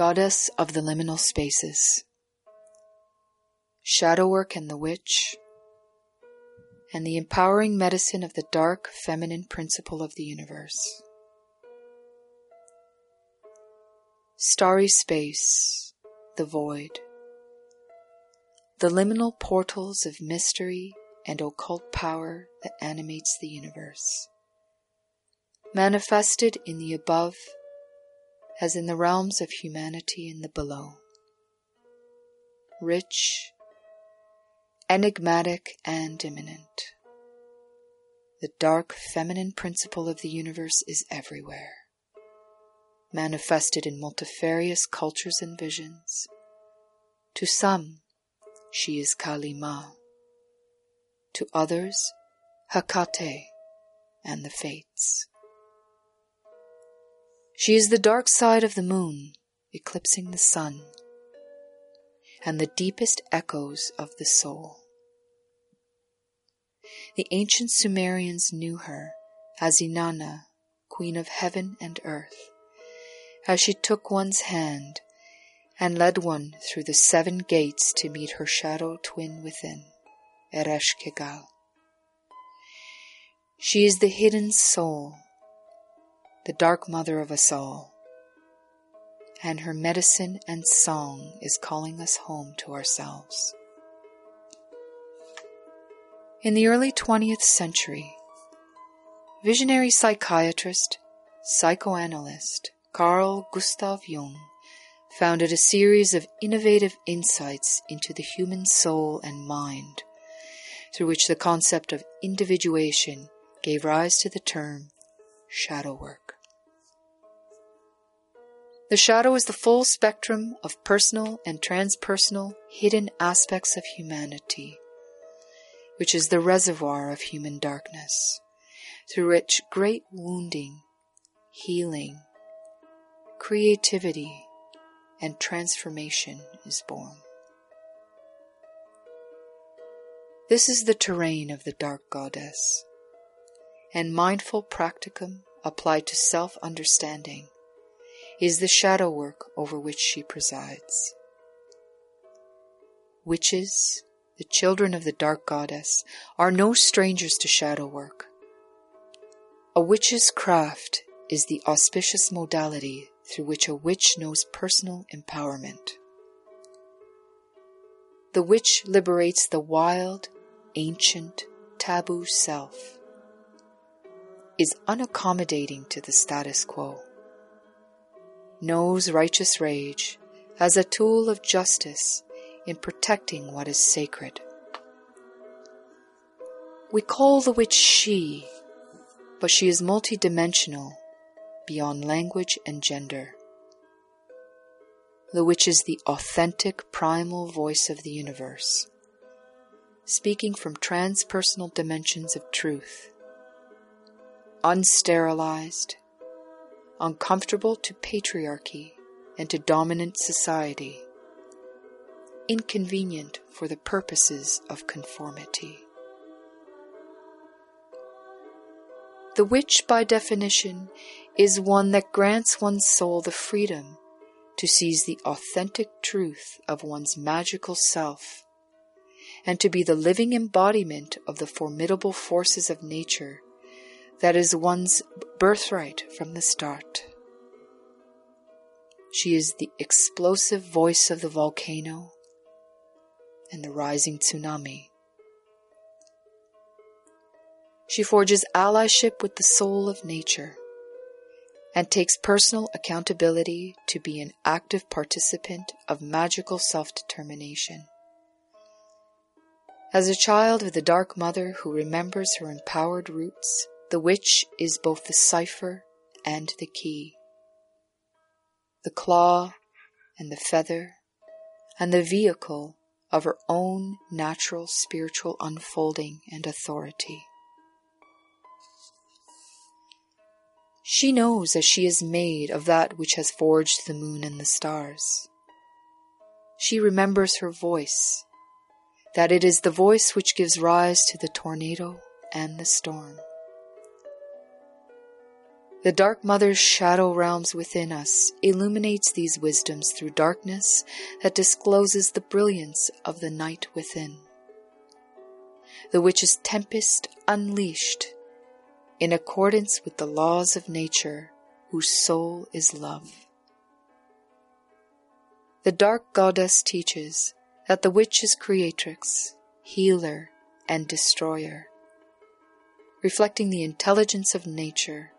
Goddess of the liminal spaces, shadow work and the witch, and the empowering medicine of the dark feminine principle of the universe. Starry space, the void, the liminal portals of mystery and occult power that animates the universe. Manifested in the above as in the realms of humanity in the below. Rich, enigmatic, and immanent. The dark feminine principle of the universe is everywhere, manifested in multifarious cultures and visions. To some, she is Kali Ma. To others, Hecate and the Fates. She is the dark side of the moon, eclipsing the sun, and the deepest echoes of the soul. The ancient Sumerians knew her as Inanna, queen of heaven and earth, as she took one's hand and led one through the seven gates to meet her shadow twin within, Ereshkigal. She is the hidden soul, the dark mother of us all, and her medicine and song is calling us home to ourselves. In the early 20th century, visionary psychiatrist, psychoanalyst Carl Gustav Jung founded a series of innovative insights into the human soul and mind, through which the concept of individuation gave rise to the term shadow work. The shadow is the full spectrum of personal and transpersonal hidden aspects of humanity, which is the reservoir of human darkness, through which great wounding, healing, creativity, and transformation is born. This is the terrain of the dark goddess, and mindful practicum applied to self understanding is the shadow work over which she presides. Witches, the children of the dark goddess, are no strangers to shadow work. A witch's craft is the auspicious modality through which a witch knows personal empowerment. The witch liberates the wild, ancient, taboo self, is unaccommodating to the status quo, knows righteous rage as a tool of justice in protecting what is sacred. We call the witch she, but she is multidimensional beyond language and gender. The witch is the authentic primal voice of the universe, speaking from transpersonal dimensions of truth, unsterilized, uncomfortable to patriarchy and to dominant society, inconvenient for the purposes of conformity. The witch, by definition, is one that grants one's soul the freedom to seize the authentic truth of one's magical self and to be the living embodiment of the formidable forces of nature that is one's birthright from the start. She is the explosive voice of the volcano and the rising tsunami. She forges allyship with the soul of nature and takes personal accountability to be an active participant of magical self determination. As a child of the Dark Mother who remembers her empowered roots, the witch is both the cipher and the key. The claw and the feather and the vehicle of her own natural spiritual unfolding and authority. She knows that she is made of that which has forged the moon and the stars. She remembers her voice, that it is the voice which gives rise to the tornado and the storm. The Dark Mother's shadow realms within us illuminates these wisdoms through darkness that discloses the brilliance of the night within. The witch's tempest unleashed in accordance with the laws of nature, whose soul is love. The dark goddess teaches that the witch is creatrix, healer, and destroyer, reflecting the intelligence of nature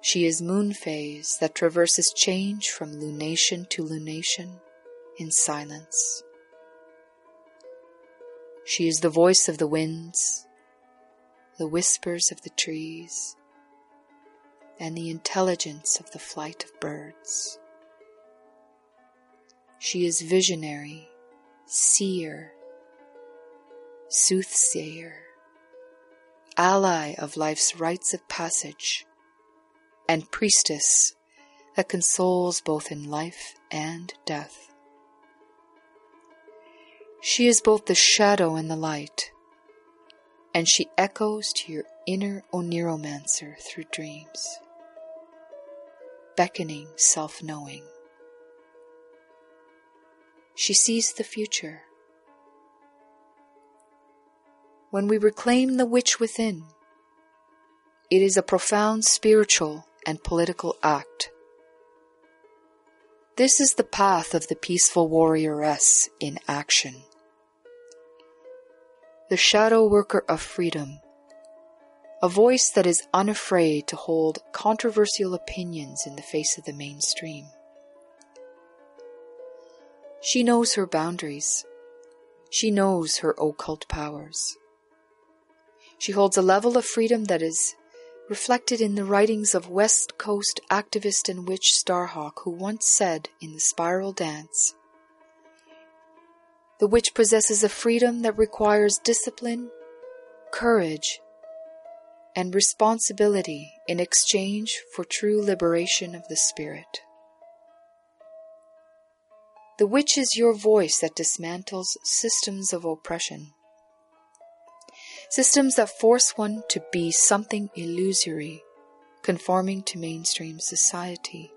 she is moon phase that traverses change from lunation to lunation in silence. She is the voice of the winds, the whispers of the trees, and the intelligence of the flight of birds. She is visionary, seer, soothsayer, ally of life's rites of passage and priestess that consoles both in life and death. She is both the shadow and the light, and she echoes to your inner oniromancer through dreams, beckoning self knowing. She sees the future. When we reclaim the witch within, it is a profound spiritual and political act. This is the path of the peaceful warrioress in action. The shadow worker of freedom, a voice that is unafraid to hold controversial opinions in the face of the mainstream. She knows her boundaries. She knows her occult powers. She holds a level of freedom that is reflected in the writings of West Coast activist and witch Starhawk, who once said in the spiral dance The witch possesses a freedom that requires discipline, courage, and responsibility in exchange for true liberation of the spirit. The witch is your voice that dismantles systems of oppression systems that force one to be something illusory, conforming to mainstream society,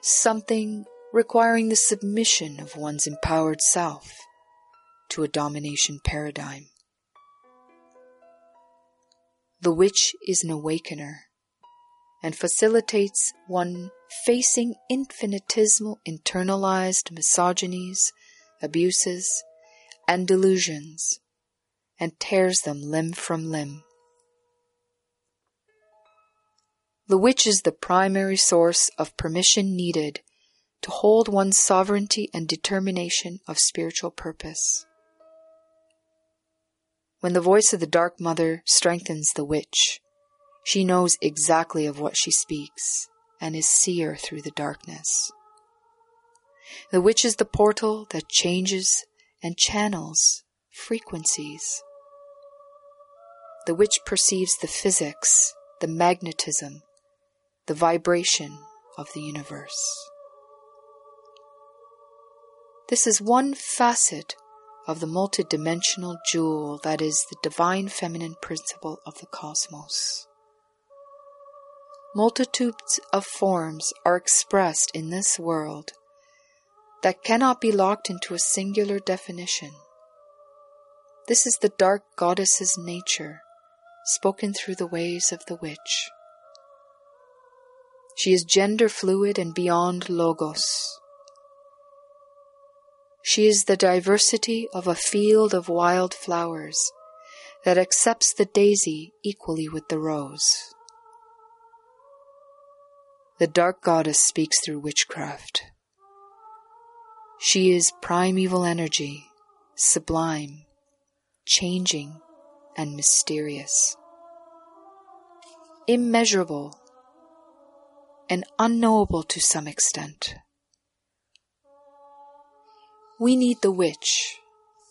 something requiring the submission of one's empowered self to a domination paradigm. The witch is an awakener and facilitates one facing infinitesimal internalized misogynies, abuses, and delusions and tears them limb from limb. The witch is the primary source of permission needed to hold one's sovereignty and determination of spiritual purpose. When the voice of the Dark Mother strengthens the witch, she knows exactly of what she speaks and is seer through the darkness. The witch is the portal that changes and channels frequencies the witch perceives the physics, the magnetism, the vibration of the universe. This is one facet of the multidimensional jewel that is the divine feminine principle of the cosmos. Multitudes of forms are expressed in this world that cannot be locked into a singular definition. This is the dark goddess's nature spoken through the ways of the witch. She is gender fluid and beyond logos. She is the diversity of a field of wild flowers that accepts the daisy equally with the rose. The dark goddess speaks through witchcraft. She is primeval energy, sublime, changing, and mysterious immeasurable, and unknowable to some extent. We need the witch,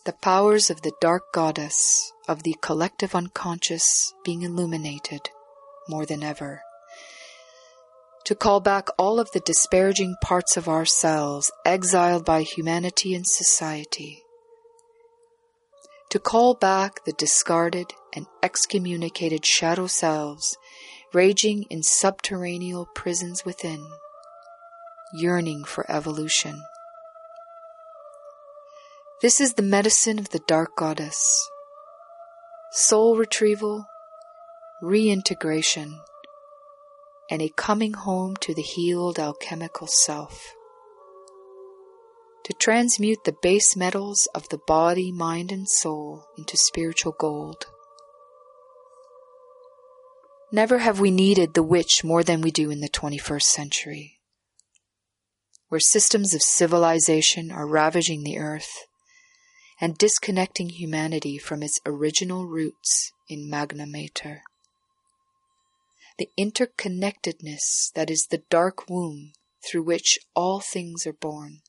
the powers of the dark goddess of the collective unconscious being illuminated more than ever. To call back all of the disparaging parts of ourselves exiled by humanity and society. To call back the discarded and excommunicated shadow selves raging in subterranean prisons within, yearning for evolution. This is the medicine of the dark goddess. Soul retrieval, reintegration, and a coming home to the healed alchemical self. To transmute the base metals of the body, mind, and soul into spiritual gold. Never have we needed the witch more than we do in the 21st century, where systems of civilization are ravaging the earth and disconnecting humanity from its original roots in Magna Mater the interconnectedness that is the dark womb through which all things are born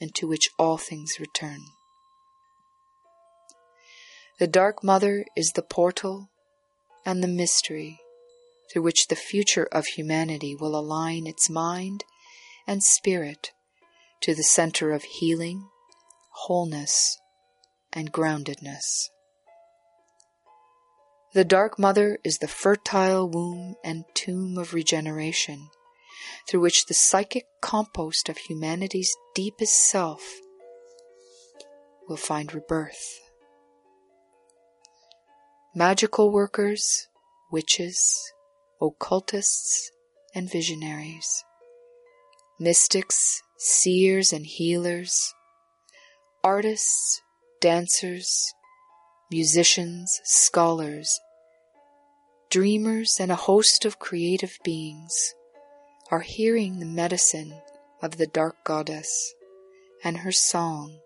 and to which all things return. The Dark Mother is the portal and the mystery through which the future of humanity will align its mind and spirit to the center of healing, wholeness, and groundedness. The Dark Mother is the fertile womb and tomb of regeneration, through which the psychic compost of humanity's deepest self will find rebirth. Magical workers, witches, occultists, and visionaries, mystics, seers, and healers, artists, dancers, musicians, scholars, dreamers, and a host of creative beings are hearing the medicine of the dark goddess and her song,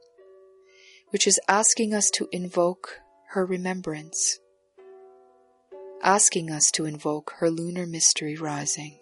which is asking us to invoke her remembrance, asking us to invoke her lunar mystery rising.